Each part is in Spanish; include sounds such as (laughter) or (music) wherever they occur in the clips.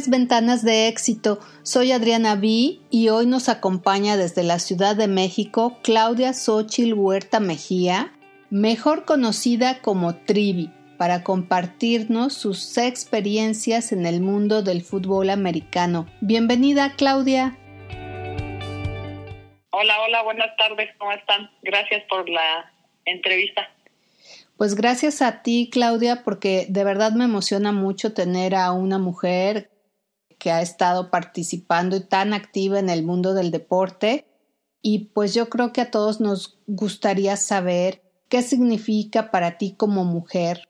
es Ventanas de Éxito. Soy Adriana B y hoy nos acompaña desde la Ciudad de México Claudia Xochil Huerta Mejía, mejor conocida como Trivi, para compartirnos sus experiencias en el mundo del fútbol americano. Bienvenida, Claudia. Hola, hola, buenas tardes, ¿cómo están? Gracias por la entrevista. Pues gracias a ti, Claudia, porque de verdad me emociona mucho tener a una mujer que ha estado participando y tan activa en el mundo del deporte. Y pues yo creo que a todos nos gustaría saber qué significa para ti como mujer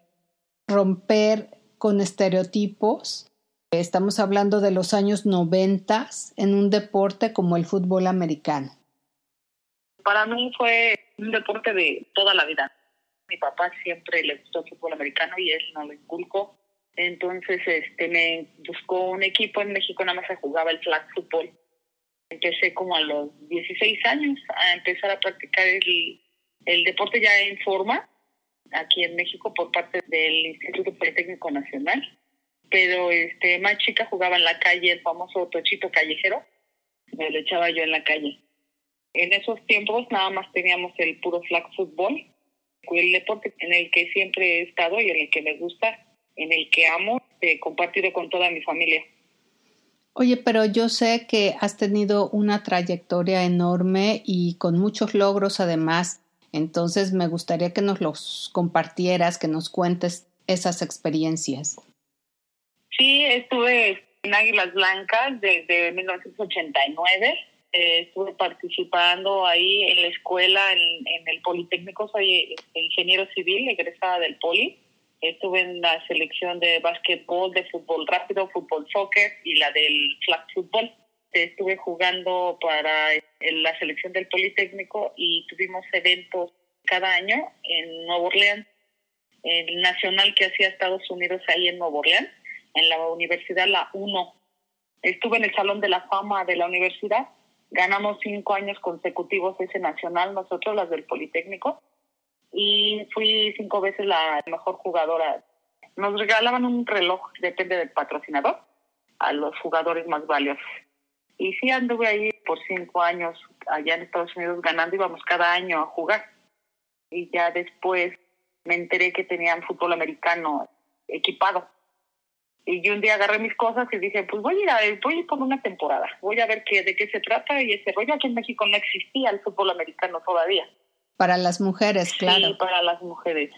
romper con estereotipos. Estamos hablando de los años noventas en un deporte como el fútbol americano. Para mí fue un deporte de toda la vida mi papá siempre le gustó el fútbol americano y él no lo inculcó. Entonces este, me buscó un equipo en México, nada más se jugaba el flag football. Empecé como a los 16 años a empezar a practicar el, el deporte ya en forma aquí en México por parte del Instituto Politécnico Nacional. Pero este más chica jugaba en la calle el famoso tochito callejero, me lo echaba yo en la calle. En esos tiempos nada más teníamos el puro flag football el deporte en el que siempre he estado y en el que me gusta, en el que amo, he compartido con toda mi familia. Oye, pero yo sé que has tenido una trayectoria enorme y con muchos logros además, entonces me gustaría que nos los compartieras, que nos cuentes esas experiencias. Sí, estuve en Águilas Blancas desde 1989 eh, estuve participando ahí en la escuela, en, el Politécnico, soy este, ingeniero civil, egresada del Poli. Estuve en la selección de básquetbol, de fútbol rápido, fútbol soccer y la del flag fútbol. Estuve jugando para la selección del Politécnico y tuvimos eventos cada año en Nuevo Orleans, el nacional que hacía Estados Unidos ahí en Nuevo Orleans, en la universidad La 1. Estuve en el Salón de la Fama de la universidad Ganamos cinco años consecutivos ese nacional, nosotros las del Politécnico, y fui cinco veces la mejor jugadora. Nos regalaban un reloj, depende del patrocinador, a los jugadores más valiosos. Y sí anduve ahí por cinco años allá en Estados Unidos ganando, íbamos cada año a jugar. Y ya después me enteré que tenían fútbol americano equipado y yo un día agarré mis cosas y dije, pues voy a ir, a, voy por una temporada, voy a ver qué, de qué se trata. Y ese rollo aquí en México no existía el fútbol americano todavía. Para las mujeres, claro. Sí, para las mujeres.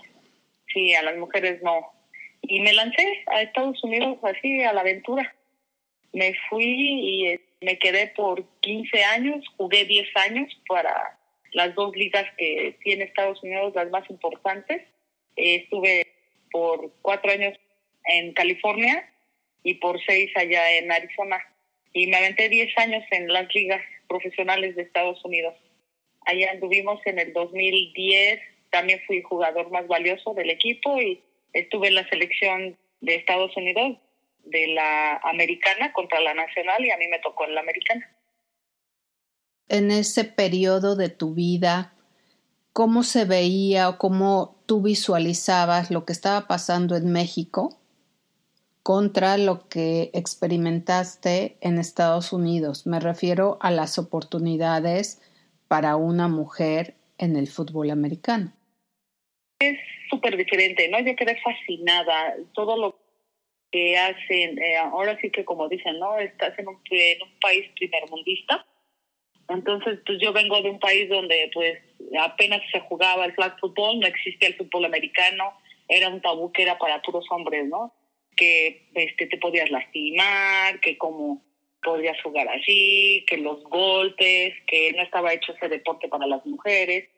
Sí, a las mujeres no. Y me lancé a Estados Unidos así, a la aventura. Me fui y eh, me quedé por 15 años, jugué 10 años para las dos ligas que tiene Estados Unidos, las más importantes. Eh, estuve por cuatro años en California y por seis allá en Arizona. Y me aventé 10 años en las ligas profesionales de Estados Unidos. Allá anduvimos en el 2010, también fui jugador más valioso del equipo y estuve en la selección de Estados Unidos de la americana contra la nacional y a mí me tocó en la americana. En ese periodo de tu vida, ¿cómo se veía o cómo tú visualizabas lo que estaba pasando en México contra lo que experimentaste en Estados Unidos. Me refiero a las oportunidades para una mujer en el fútbol americano. Es súper diferente, ¿no? Yo quedé fascinada. Todo lo que hacen, eh, ahora sí que como dicen, ¿no? Estás en un, país primermundista. Entonces, pues yo vengo de un país donde pues apenas se jugaba el flag football, no existía el fútbol americano, era un tabú que era para puros hombres, ¿no? que este, te podías lastimar, que cómo podías jugar así, que los golpes, que no estaba hecho ese deporte para las mujeres.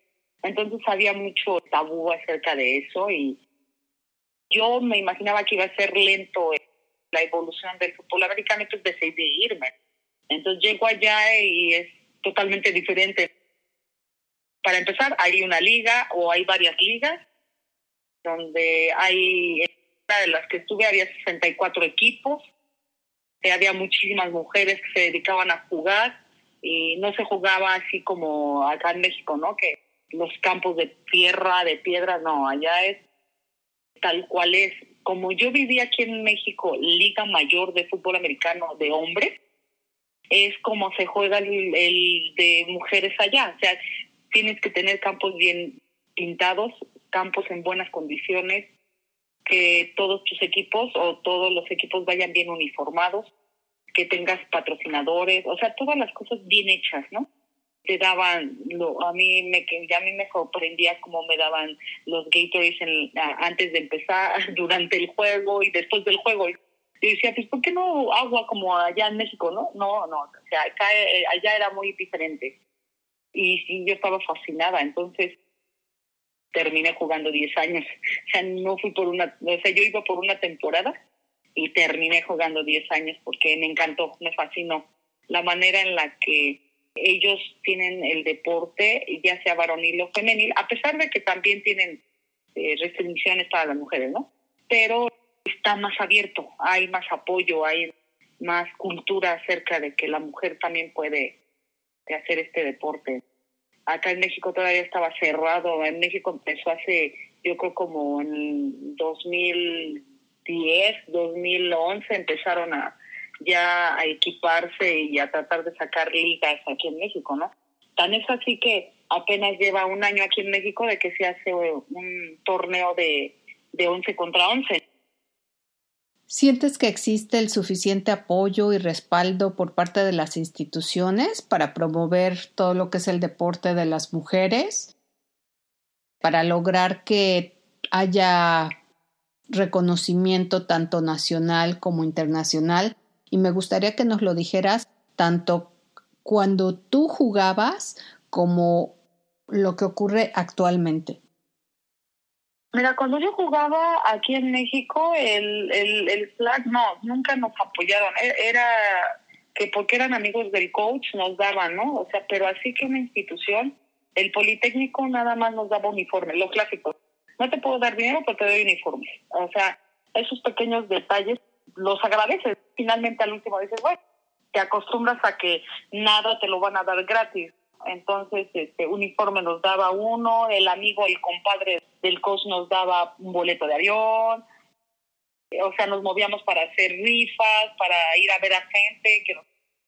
Entonces había mucho tabú acerca de eso y yo me imaginaba que iba a ser lento la evolución del fútbol americano, entonces decidí irme. Entonces llego allá y es totalmente diferente. Para empezar, hay una liga o hay varias ligas donde hay de las que estuve había 64 equipos, había muchísimas mujeres que se dedicaban a jugar y no se jugaba así como acá en México, ¿no? Que los campos de tierra, de piedra, no, allá es tal cual es como yo vivía aquí en México, Liga Mayor de Fútbol Americano de hombres, es como se juega el, el de mujeres allá. O sea, tienes que tener campos bien pintados, campos en buenas condiciones, que todos tus equipos o todos los equipos vayan bien uniformados, que tengas patrocinadores, o sea, todas las cosas bien hechas, ¿no? Te daban, lo, a mí me, ya a mí me sorprendía cómo me daban los Gatorades en, antes de empezar, (laughs) durante el juego y después del juego. Y decía, pues, ¿por qué no agua como allá en México, no? No, no, o sea, acá, eh, allá era muy diferente. Y, y yo estaba fascinada, entonces terminé jugando 10 años. O sea, no fui por una, o sea, yo iba por una temporada y terminé jugando 10 años porque me encantó, me fascinó la manera en la que ellos tienen el deporte, ya sea varonil o femenil, a pesar de que también tienen eh, restricciones para las mujeres, ¿no? Pero está más abierto, hay más apoyo, hay más cultura acerca de que la mujer también puede hacer este deporte acá en México todavía estaba cerrado. En México empezó hace, yo creo como en 2010, 2011 empezaron a ya a equiparse y a tratar de sacar ligas aquí en México, ¿no? Tan es así que apenas lleva un año aquí en México de que se hace un torneo de, de 11 contra 11. ¿Sientes que existe el suficiente apoyo y respaldo por parte de las instituciones para promover todo lo que es el deporte de las mujeres? Para lograr que haya reconocimiento tanto nacional como internacional. Y me gustaría que nos lo dijeras tanto cuando tú jugabas como lo que ocurre actualmente. Mira, cuando yo jugaba aquí en México, el, el, el flag no, nunca nos apoyaron. E, era que porque eran amigos del coach nos daban, ¿no? O sea, pero así que una institución, el Politécnico nada más nos daba uniformes, lo clásico. No te puedo dar dinero, pero te doy uniformes. O sea, esos pequeños detalles los agradeces. Finalmente al último dices, bueno, te acostumbras a que nada te lo van a dar gratis. Entonces, este uniforme nos daba uno, el amigo, el compadre del coach nos daba un boleto de avión, o sea, nos movíamos para hacer rifas, para ir a ver a gente, que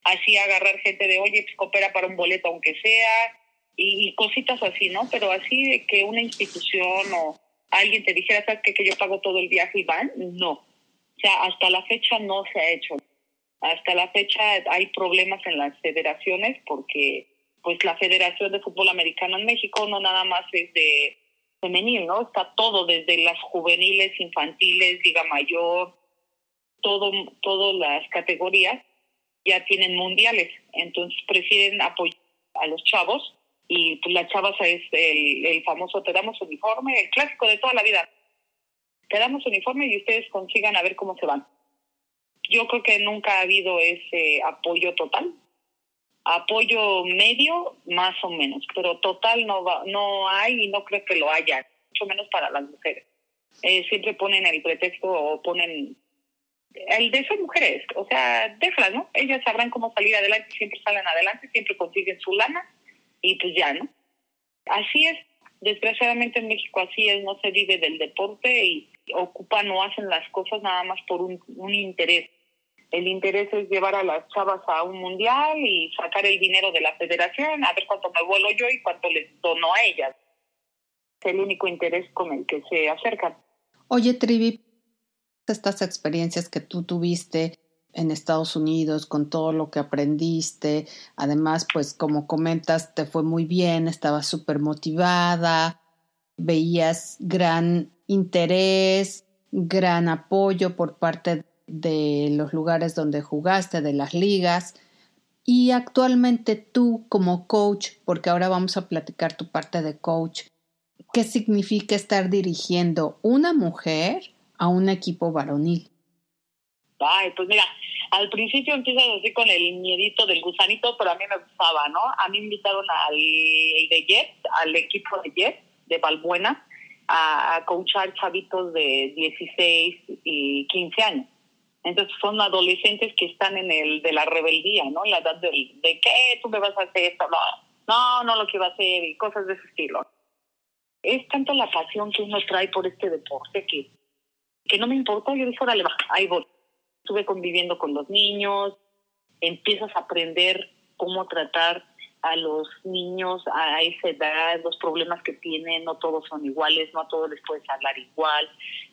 hacía agarrar gente de, oye, pues coopera para un boleto aunque sea, y, cositas así, ¿no? Pero así de que una institución o alguien te dijera, ¿sabes qué? Que yo pago todo el viaje y van, no. O sea, hasta la fecha no se ha hecho. Hasta la fecha hay problemas en las federaciones porque pues la Federación de Fútbol Americano en México no nada más es de femenil, ¿no? Está todo desde las juveniles, infantiles, Liga Mayor, todo todas las categorías ya tienen mundiales, entonces prefieren apoyar a los chavos y pues la chavas es el, el famoso te damos uniforme, el clásico de toda la vida. Te damos uniforme y ustedes consigan a ver cómo se van. Yo creo que nunca ha habido ese apoyo total apoyo medio más o menos, pero total no va, no hay y no creo que lo haya, mucho menos para las mujeres. Eh, siempre ponen el pretexto o ponen el de esas mujeres, o sea, déjalas, ¿no? Ellas sabrán cómo salir adelante, siempre salen adelante, siempre consiguen su lana y pues ya, ¿no? Así es, desgraciadamente en México así es, no se vive del deporte y ocupan o hacen las cosas nada más por un, un interés el interés es llevar a las chavas a un mundial y sacar el dinero de la federación, a ver cuánto me vuelo yo y cuánto les dono a ellas. Es el único interés con el que se acercan. Oye, Trivi, estas experiencias que tú tuviste en Estados Unidos, con todo lo que aprendiste, además, pues como comentas, te fue muy bien, estabas súper motivada, veías gran interés, gran apoyo por parte de los lugares donde jugaste, de las ligas. Y actualmente tú como coach, porque ahora vamos a platicar tu parte de coach, ¿qué significa estar dirigiendo una mujer a un equipo varonil? Ay, pues mira, al principio empiezas así con el miedito del gusanito, pero a mí me gustaba, ¿no? A mí me invitaron al de Jets, al equipo de Jets, de Valbuena, a, a coachar chavitos de 16 y 15 años. Entonces son adolescentes que están en el de la rebeldía, ¿no? La edad de, de ¿qué? ¿Tú me vas a hacer esto? No, no, no lo que va a hacer y cosas de ese estilo. Es tanto la pasión que uno trae por este deporte que que no me importó, yo dije, órale, va, ahí voy. Estuve conviviendo con los niños, empiezas a aprender cómo tratar a los niños a esa edad, los problemas que tienen, no todos son iguales, no a todos les puedes hablar igual.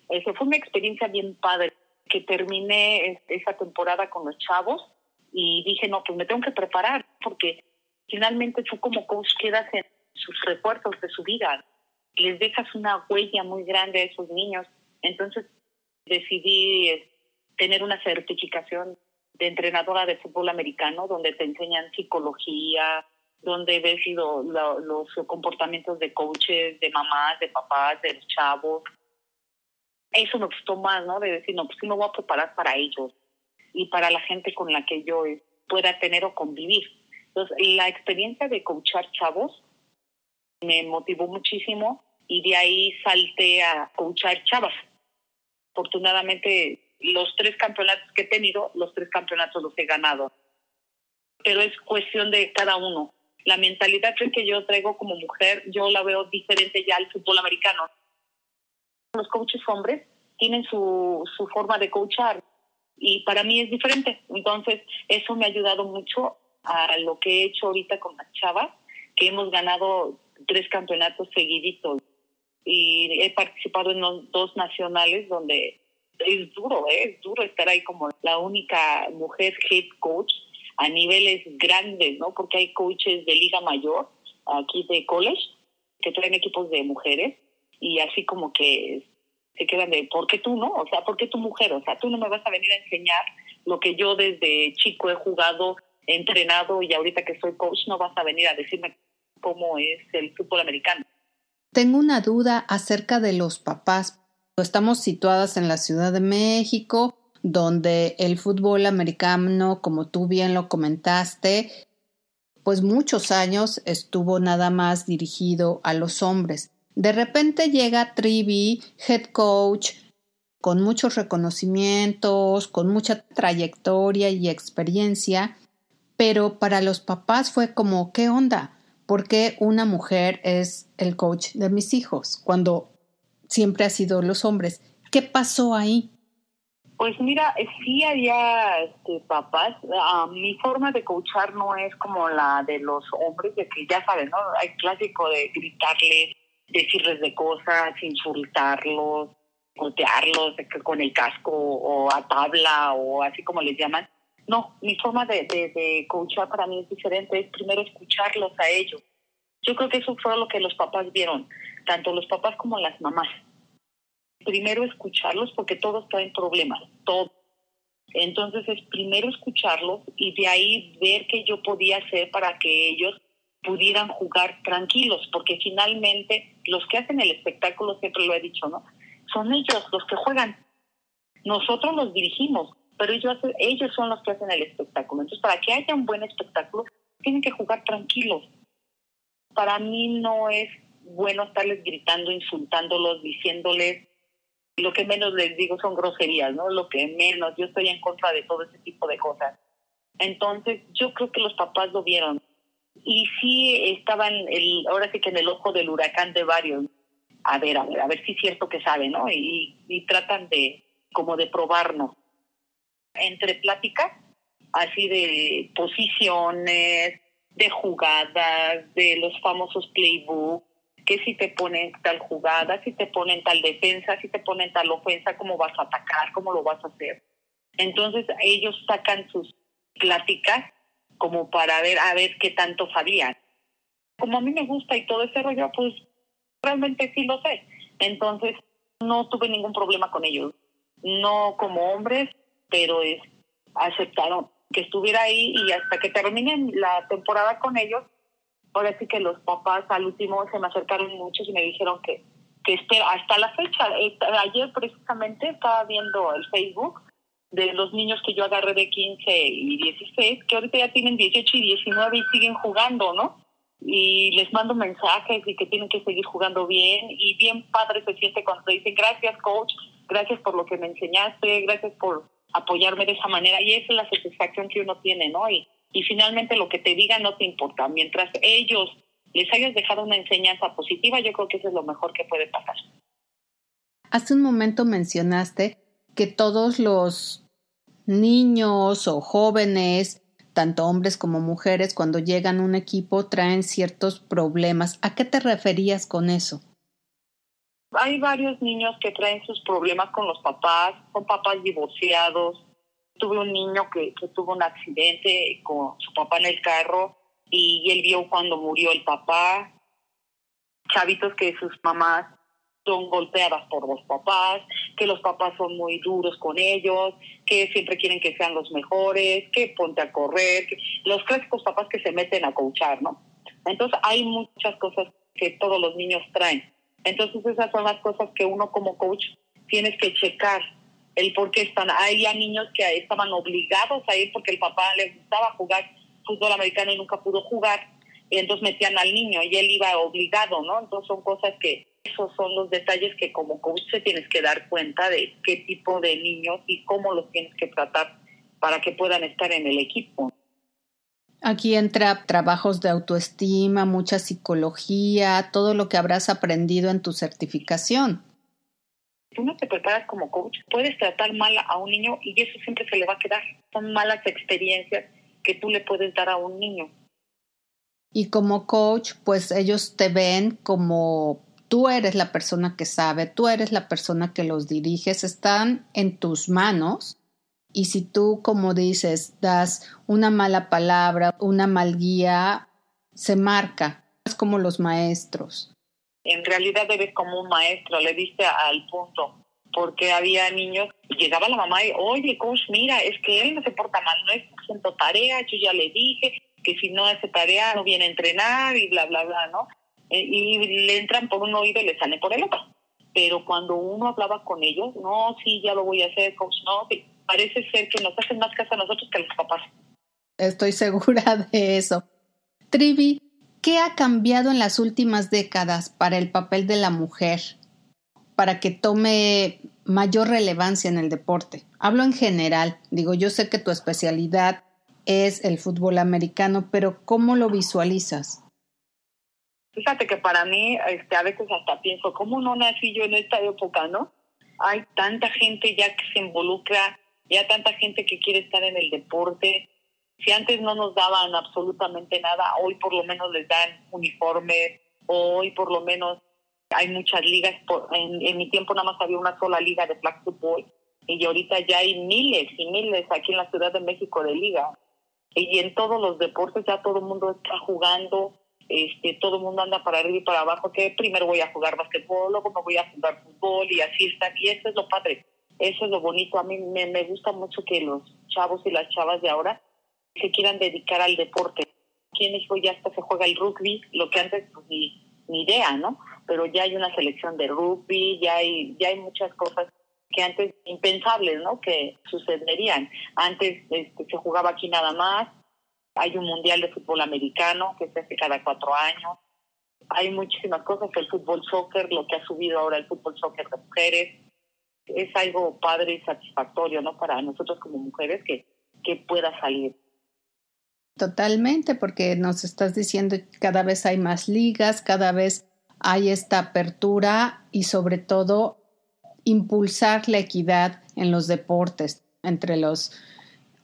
Eso fue una experiencia bien padre, que terminé esa temporada con los chavos y dije, no, pues me tengo que preparar, porque finalmente tú como coach quedas en sus recuerdos de su vida, les dejas una huella muy grande a esos niños. Entonces decidí eh, tener una certificación de entrenadora de fútbol americano, donde te enseñan psicología, donde ves los comportamientos de coaches, de mamás, de papás, de chavos. Eso me gustó más, ¿no? De decir, no, pues sí me voy a preparar para ellos y para la gente con la que yo pueda tener o convivir. Entonces, la experiencia de coachar chavos me motivó muchísimo y de ahí salté a coachar chavas. Afortunadamente, los tres campeonatos que he tenido, los tres campeonatos los he ganado. Pero es cuestión de cada uno. La mentalidad que yo traigo como mujer, yo la veo diferente ya al fútbol americano. Los coaches hombres tienen su, su forma de coachar y para mí es diferente. Entonces, eso me ha ayudado mucho a lo que he hecho ahorita con las chavas, que hemos ganado tres campeonatos seguiditos y he participado en dos nacionales donde es duro, ¿eh? es duro estar ahí como la única mujer head coach a niveles grandes, ¿no? Porque hay coaches de liga mayor, aquí de college, que traen equipos de mujeres y así como que se quedan de, ¿por qué tú no? O sea, ¿por qué tu mujer? O sea, tú no me vas a venir a enseñar lo que yo desde chico he jugado, he entrenado y ahorita que soy coach no vas a venir a decirme cómo es el fútbol americano. Tengo una duda acerca de los papás. Estamos situadas en la Ciudad de México, donde el fútbol americano, como tú bien lo comentaste, pues muchos años estuvo nada más dirigido a los hombres. De repente llega Trivi, head coach, con muchos reconocimientos, con mucha trayectoria y experiencia, pero para los papás fue como, ¿qué onda? ¿Por qué una mujer es el coach de mis hijos cuando siempre ha sido los hombres? ¿Qué pasó ahí? Pues mira, sí había este, papás. Ah, mi forma de coachar no es como la de los hombres, de que ya saben, ¿no? Hay clásico de gritarles, decirles de cosas, insultarlos, golpearlos con el casco o a tabla o así como les llaman. No, mi forma de, de, de coachar para mí es diferente, es primero escucharlos a ellos. Yo creo que eso fue lo que los papás vieron, tanto los papás como las mamás. Primero escucharlos porque todos traen problemas, todos. Entonces es primero escucharlos y de ahí ver qué yo podía hacer para que ellos pudieran jugar tranquilos, porque finalmente los que hacen el espectáculo, siempre lo he dicho, ¿no? Son ellos los que juegan. Nosotros los dirigimos, pero ellos, ellos son los que hacen el espectáculo. Entonces, para que haya un buen espectáculo, tienen que jugar tranquilos. Para mí no es bueno estarles gritando, insultándolos, diciéndoles, lo que menos les digo son groserías, ¿no? Lo que menos, yo estoy en contra de todo ese tipo de cosas. Entonces, yo creo que los papás lo vieron. Y sí estaban, el, ahora sí que en el ojo del huracán de varios. A ver, a ver, a ver si es cierto que saben, ¿no? Y, y tratan de, como de probarnos entre pláticas, así de posiciones, de jugadas, de los famosos playbook, que si te ponen tal jugada, si te ponen tal defensa, si te ponen tal ofensa, cómo vas a atacar, cómo lo vas a hacer. Entonces ellos sacan sus pláticas como para ver a ver qué tanto sabían. Como a mí me gusta y todo ese rollo, pues realmente sí lo sé. Entonces no tuve ningún problema con ellos. No como hombres, pero es, aceptaron que estuviera ahí y hasta que terminen la temporada con ellos, ahora sí que los papás al último se me acercaron muchos y me dijeron que, que hasta la fecha, eh, ayer precisamente estaba viendo el Facebook de los niños que yo agarré de 15 y 16, que ahorita ya tienen 18 y 19 y siguen jugando, ¿no? Y les mando mensajes y que tienen que seguir jugando bien y bien padre se siente cuando te dicen gracias coach, gracias por lo que me enseñaste, gracias por apoyarme de esa manera y esa es la satisfacción que uno tiene, ¿no? Y, y finalmente lo que te digan no te importa. Mientras ellos les hayas dejado una enseñanza positiva, yo creo que eso es lo mejor que puede pasar. Hace un momento mencionaste que todos los niños o jóvenes, tanto hombres como mujeres, cuando llegan a un equipo traen ciertos problemas. ¿A qué te referías con eso? Hay varios niños que traen sus problemas con los papás, son papás divorciados. Tuve un niño que, tuvo un accidente con su papá en el carro y él vio cuando murió el papá. Chavitos que sus mamás son golpeadas por los papás, que los papás son muy duros con ellos, que siempre quieren que sean los mejores, que ponte a correr, los clásicos papás que se meten a coachar, ¿no? Entonces hay muchas cosas que todos los niños traen. Entonces esas son las cosas que uno como coach tienes que checar el por qué están. Hay ya niños que estaban obligados a ir porque el papá les gustaba jugar fútbol americano y nunca pudo jugar, y entonces metían al niño y él iba obligado, ¿no? Entonces son cosas que esos son los detalles que como coach se tienes que dar cuenta de qué tipo de niños y cómo los tienes que tratar para que puedan estar en el equipo. Aquí entra trabajos de autoestima, mucha psicología, todo lo que habrás aprendido en tu certificación. Tú no te preparas como coach, puedes tratar mal a un niño y eso siempre se le va a quedar. Son malas experiencias que tú le puedes dar a un niño. Y como coach, pues ellos te ven como tú eres la persona que sabe, tú eres la persona que los diriges, están en tus manos. Y si tú, como dices, das una mala palabra, una mal guía, se marca. Es como los maestros. En realidad eres como un maestro, le diste al punto. Porque había niños, llegaba la mamá y, oye, coach, mira, es que él no se porta mal, no es haciendo tarea, yo ya le dije que si no hace tarea no viene a entrenar y bla, bla, bla, ¿no? Eh, y le entran por un oído y le salen por el otro. Pero cuando uno hablaba con ellos, no, sí, ya lo voy a hacer, coach, no, parece ser que nos hacen más caso a nosotros que a los papás. Estoy (laughs) segura de eso. Trivi, ¿qué ha cambiado en las últimas décadas para el papel de la mujer? Para que tome mayor relevancia en el deporte. Hablo en general. Digo, yo sé que tu especialidad es el fútbol americano, pero ¿cómo lo visualizas? Fíjate que para mí, este, a veces hasta pienso, ¿cómo no nací yo en esta época, no? Hay tanta gente ya que se involucra, ya tanta gente que quiere estar en el deporte. Si antes no nos daban absolutamente nada, hoy por lo menos les dan uniformes, hoy por lo menos hay muchas ligas. En, en mi tiempo nada más había una sola liga de flag football y ahorita ya hay miles y miles aquí en la Ciudad de México de liga. Y en todos los deportes ya todo el mundo está jugando este, todo el mundo anda para arriba y para abajo, que primero voy a jugar basquetbol, luego me voy a jugar fútbol y así está. Y eso es lo padre, eso es lo bonito. A mí me, me gusta mucho que los chavos y las chavas de ahora se quieran dedicar al deporte. Aquí en ya hasta se juega el rugby, lo que antes pues, ni, ni idea, ¿no? Pero ya hay una selección de rugby, ya hay, ya hay muchas cosas que antes impensables, ¿no? Que sucederían. Antes este, se jugaba aquí nada más, hay un mundial de fútbol americano que se hace cada cuatro años. Hay muchísimas cosas, el fútbol soccer, lo que ha subido ahora el fútbol soccer de mujeres. Es algo padre y satisfactorio, ¿no? Para nosotros como mujeres que, que pueda salir. Totalmente, porque nos estás diciendo cada vez hay más ligas, cada vez hay esta apertura y sobre todo impulsar la equidad en los deportes entre los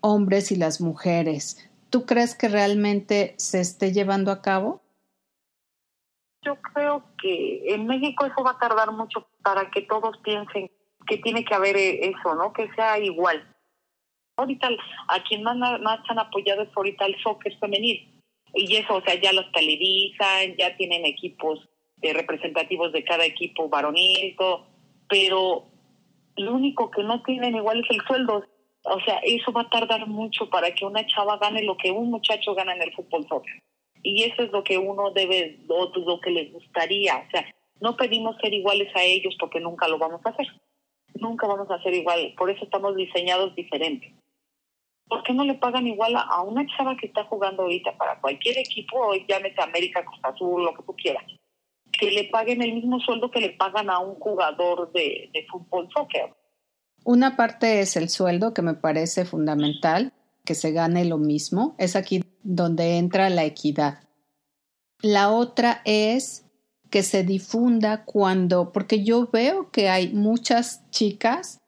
hombres y las mujeres. ¿Tú crees que realmente se esté llevando a cabo? Yo creo que en México eso va a tardar mucho para que todos piensen que tiene que haber eso, ¿no? Que sea igual. Ahorita a quien más, más han apoyado es ahorita el soccer femenil. Y eso, o sea, ya los televisan, ya tienen equipos de representativos de cada equipo varonil, pero lo único que no tienen igual es el sueldo. O sea, eso va a tardar mucho para que una chava gane lo que un muchacho gana en el fútbol soccer. Y eso es lo que uno debe, o lo que les gustaría. O sea, no pedimos ser iguales a ellos porque nunca lo vamos a hacer. Nunca vamos a ser igual. Por eso estamos diseñados diferentes. ¿Por qué no le pagan igual a una chava que está jugando ahorita para cualquier equipo, hoy llámese América, Costa Azul, lo que tú quieras? Que le paguen el mismo sueldo que le pagan a un jugador de, fútbol soccer. Una parte es el sueldo, que me parece fundamental, que se gane lo mismo. Es aquí donde entra la equidad. La otra es que se difunda cuando, porque yo veo que hay muchas chicas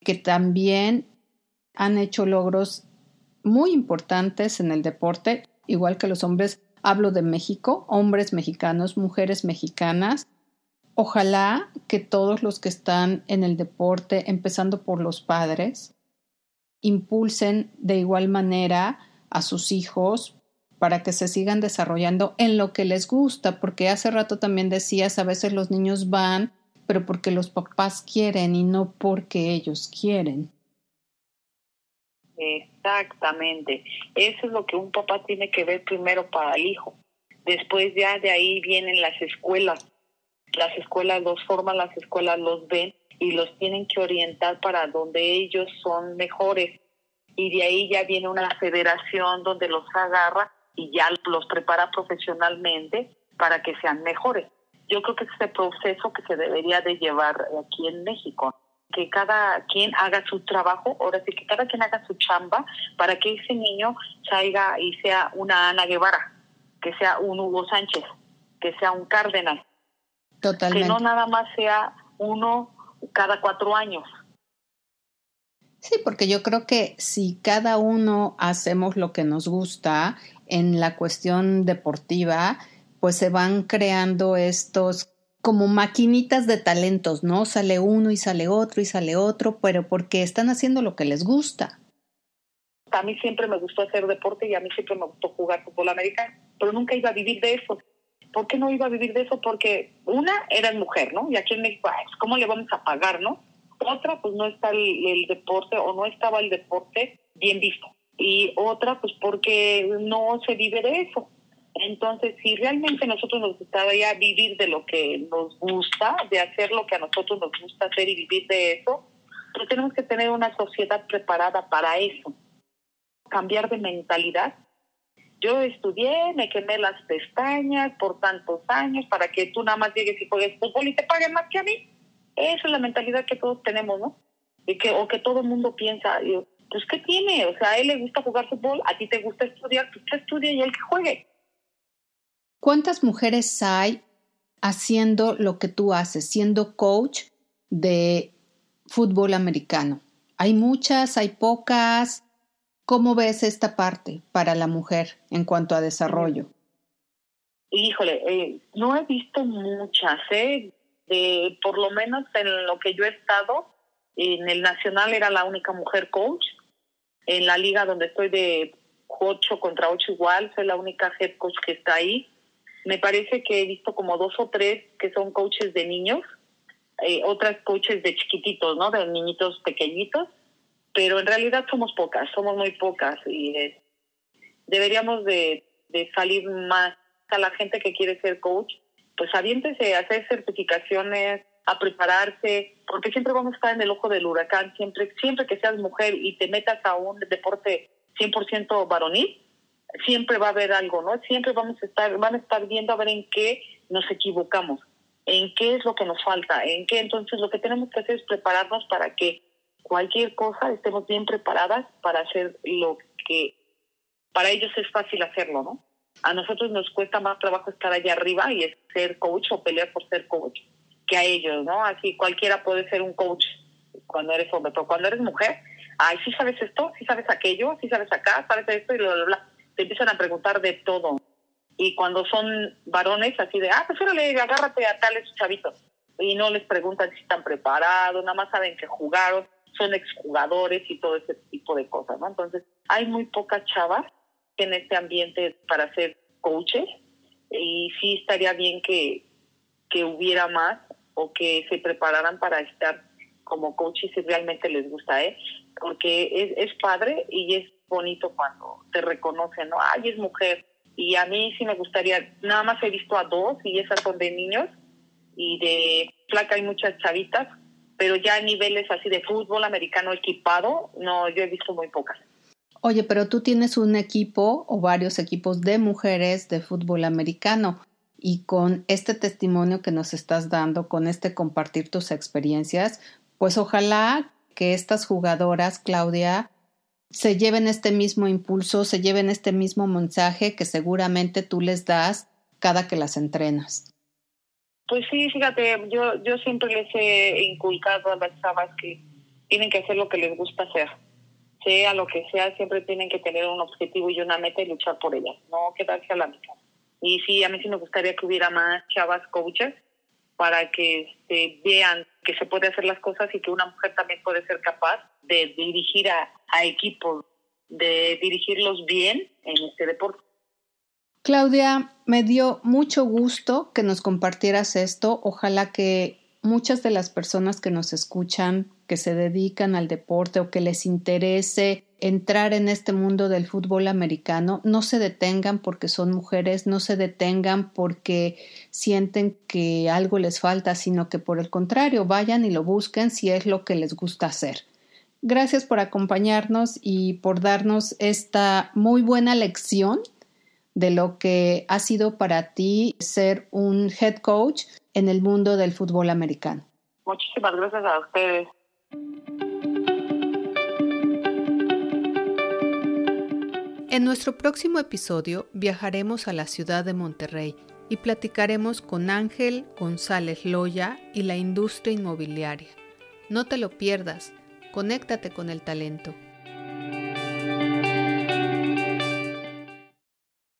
que también han hecho logros muy importantes en el deporte, igual que los hombres. Hablo de México, hombres mexicanos, mujeres mexicanas. Ojalá que todos los que están en el deporte, empezando por los padres, impulsen de igual manera a sus hijos para que se sigan desarrollando en lo que les gusta, porque hace rato también decías, a veces los niños van, pero porque los papás quieren y no porque ellos quieren. Exactamente. Eso es lo que un papá tiene que ver primero para el hijo. Después ya de ahí vienen las escuelas. Las escuelas los forman, las escuelas los ven y los tienen que orientar para donde ellos son mejores. Y de ahí ya viene una federación donde los agarra y ya los prepara profesionalmente para que sean mejores. Yo creo que es este proceso que se debería de llevar aquí en México, que cada quien haga su trabajo, ahora sí que cada quien haga su chamba para que ese niño salga y sea una Ana Guevara, que sea un Hugo Sánchez, que sea un Cárdenas. Totalmente. Que no nada más sea uno cada cuatro años. Sí, porque yo creo que si cada uno hacemos lo que nos gusta en la cuestión deportiva, pues se van creando estos como maquinitas de talentos, ¿no? Sale uno y sale otro y sale otro, pero porque están haciendo lo que les gusta. A mí siempre me gustó hacer deporte y a mí siempre me gustó jugar fútbol americano, pero nunca iba a vivir de eso. ¿Por qué no iba a vivir de eso? Porque una, era mujer, ¿no? Y aquí en México, ¿cómo le vamos a pagar, no? Otra, pues no está el deporte o no estaba el deporte bien visto y otra pues porque no se vive de eso. Entonces, si realmente nosotros nos gustaría vivir de lo que nos gusta, de hacer lo que a nosotros nos gusta hacer y vivir de eso, pues tenemos que tener una sociedad preparada para eso. Cambiar de mentalidad. Yo estudié, me quemé las pestañas por tantos años para que tú nada más llegues y juegues fútbol y te paguen más que a mí. Esa es la mentalidad que todos tenemos, ¿no? Y que, o que todo el mundo piensa pues ¿qué tiene? O sea, a él le gusta jugar fútbol, a ti te gusta estudiar, pues que estudie y él que juegue. ¿Cuántas mujeres hay haciendo lo que tú haces, siendo coach de fútbol americano? ¿Hay muchas? ¿Hay pocas? ¿Cómo ves esta parte para la mujer en cuanto a desarrollo? Híjole, eh, no he visto muchas, ¿eh? Por lo menos en lo que yo he estado, en el Nacional era la única mujer coach. En la liga donde estoy de 8 contra 8 igual, soy la única head coach que está ahí. Me parece que he visto como dos o tres que son coaches de niños, eh, otras coaches de chiquititos, ¿no? De niñitos pequeñitos, pero en realidad somos pocas, somos muy pocas y eh, deberíamos de, de salir más a la gente que quiere ser coach, pues aviéntese a hacer certificaciones, a prepararse, porque siempre vamos a estar en el ojo del huracán, siempre, siempre que seas mujer y te metas a un deporte 100% varonil, siempre va a haber algo, ¿no? Siempre vamos a estar, van a estar viendo a ver en qué nos equivocamos, en qué es lo que nos falta, en qué, entonces lo que tenemos que hacer es prepararnos para que cualquier cosa estemos bien preparadas para hacer lo que para ellos es fácil hacerlo, ¿no? A nosotros nos cuesta más trabajo estar allá arriba y es ser coach o pelear por ser coach que a ellos, ¿no? Así cualquiera puede ser un coach cuando eres hombre, pero cuando eres mujer, ay, sí sabes esto, sí sabes aquello, sí sabes acá, sabes esto y bla, bla, bla. Te empiezan a preguntar de todo. Y cuando son varones, así de, ah, pues órale, agárrate a tales chavitos. Y no les preguntan si están preparados, nada más saben que jugaron, son exjugadores y todo ese tipo de cosas, ¿no? Entonces, hay muy pocas chavas en este ambiente para ser coaches y sí estaría bien que, que hubiera más o que se prepararan para estar como coaches si realmente les gusta, ¿eh? Porque es, es padre y es bonito cuando te reconocen, ¿no? Ay, es mujer. Y a mí sí me gustaría, nada más he visto a dos y esas son de niños y de flaca hay muchas chavitas, pero ya a niveles así de fútbol americano equipado, no, yo he visto muy pocas. Oye, pero tú tienes un equipo o varios equipos de mujeres de fútbol americano y con este testimonio que nos estás dando, con este compartir tus experiencias, pues ojalá que estas jugadoras, Claudia, se lleven este mismo impulso, se lleven este mismo mensaje que seguramente tú les das cada que las entrenas. Pues sí, fíjate, yo, yo siempre les he inculcado a las chavas que tienen que hacer lo que les gusta hacer. Sea lo que sea, siempre tienen que tener un objetivo y una meta y luchar por ella, no quedarse a la mitad. Y sí, a mí sí me gustaría que hubiera más chavas coaches para que este, vean que se puede hacer las cosas y que una mujer también puede ser capaz de dirigir a, a equipos, de dirigirlos bien en este deporte. Claudia, me dio mucho gusto que nos compartieras esto. Ojalá que muchas de las personas que nos escuchan, que se dedican al deporte o que les interese entrar en este mundo del fútbol americano, no se detengan porque son mujeres, no se detengan porque sienten que algo les falta, sino que por el contrario, vayan y lo busquen si es lo que les gusta hacer. Gracias por acompañarnos y por darnos esta muy buena lección de lo que ha sido para ti ser un head coach en el mundo del fútbol americano. Muchísimas gracias a ustedes. En nuestro próximo episodio viajaremos a la ciudad de Monterrey y platicaremos con Ángel González Loya y la industria inmobiliaria. No te lo pierdas, conéctate con el talento.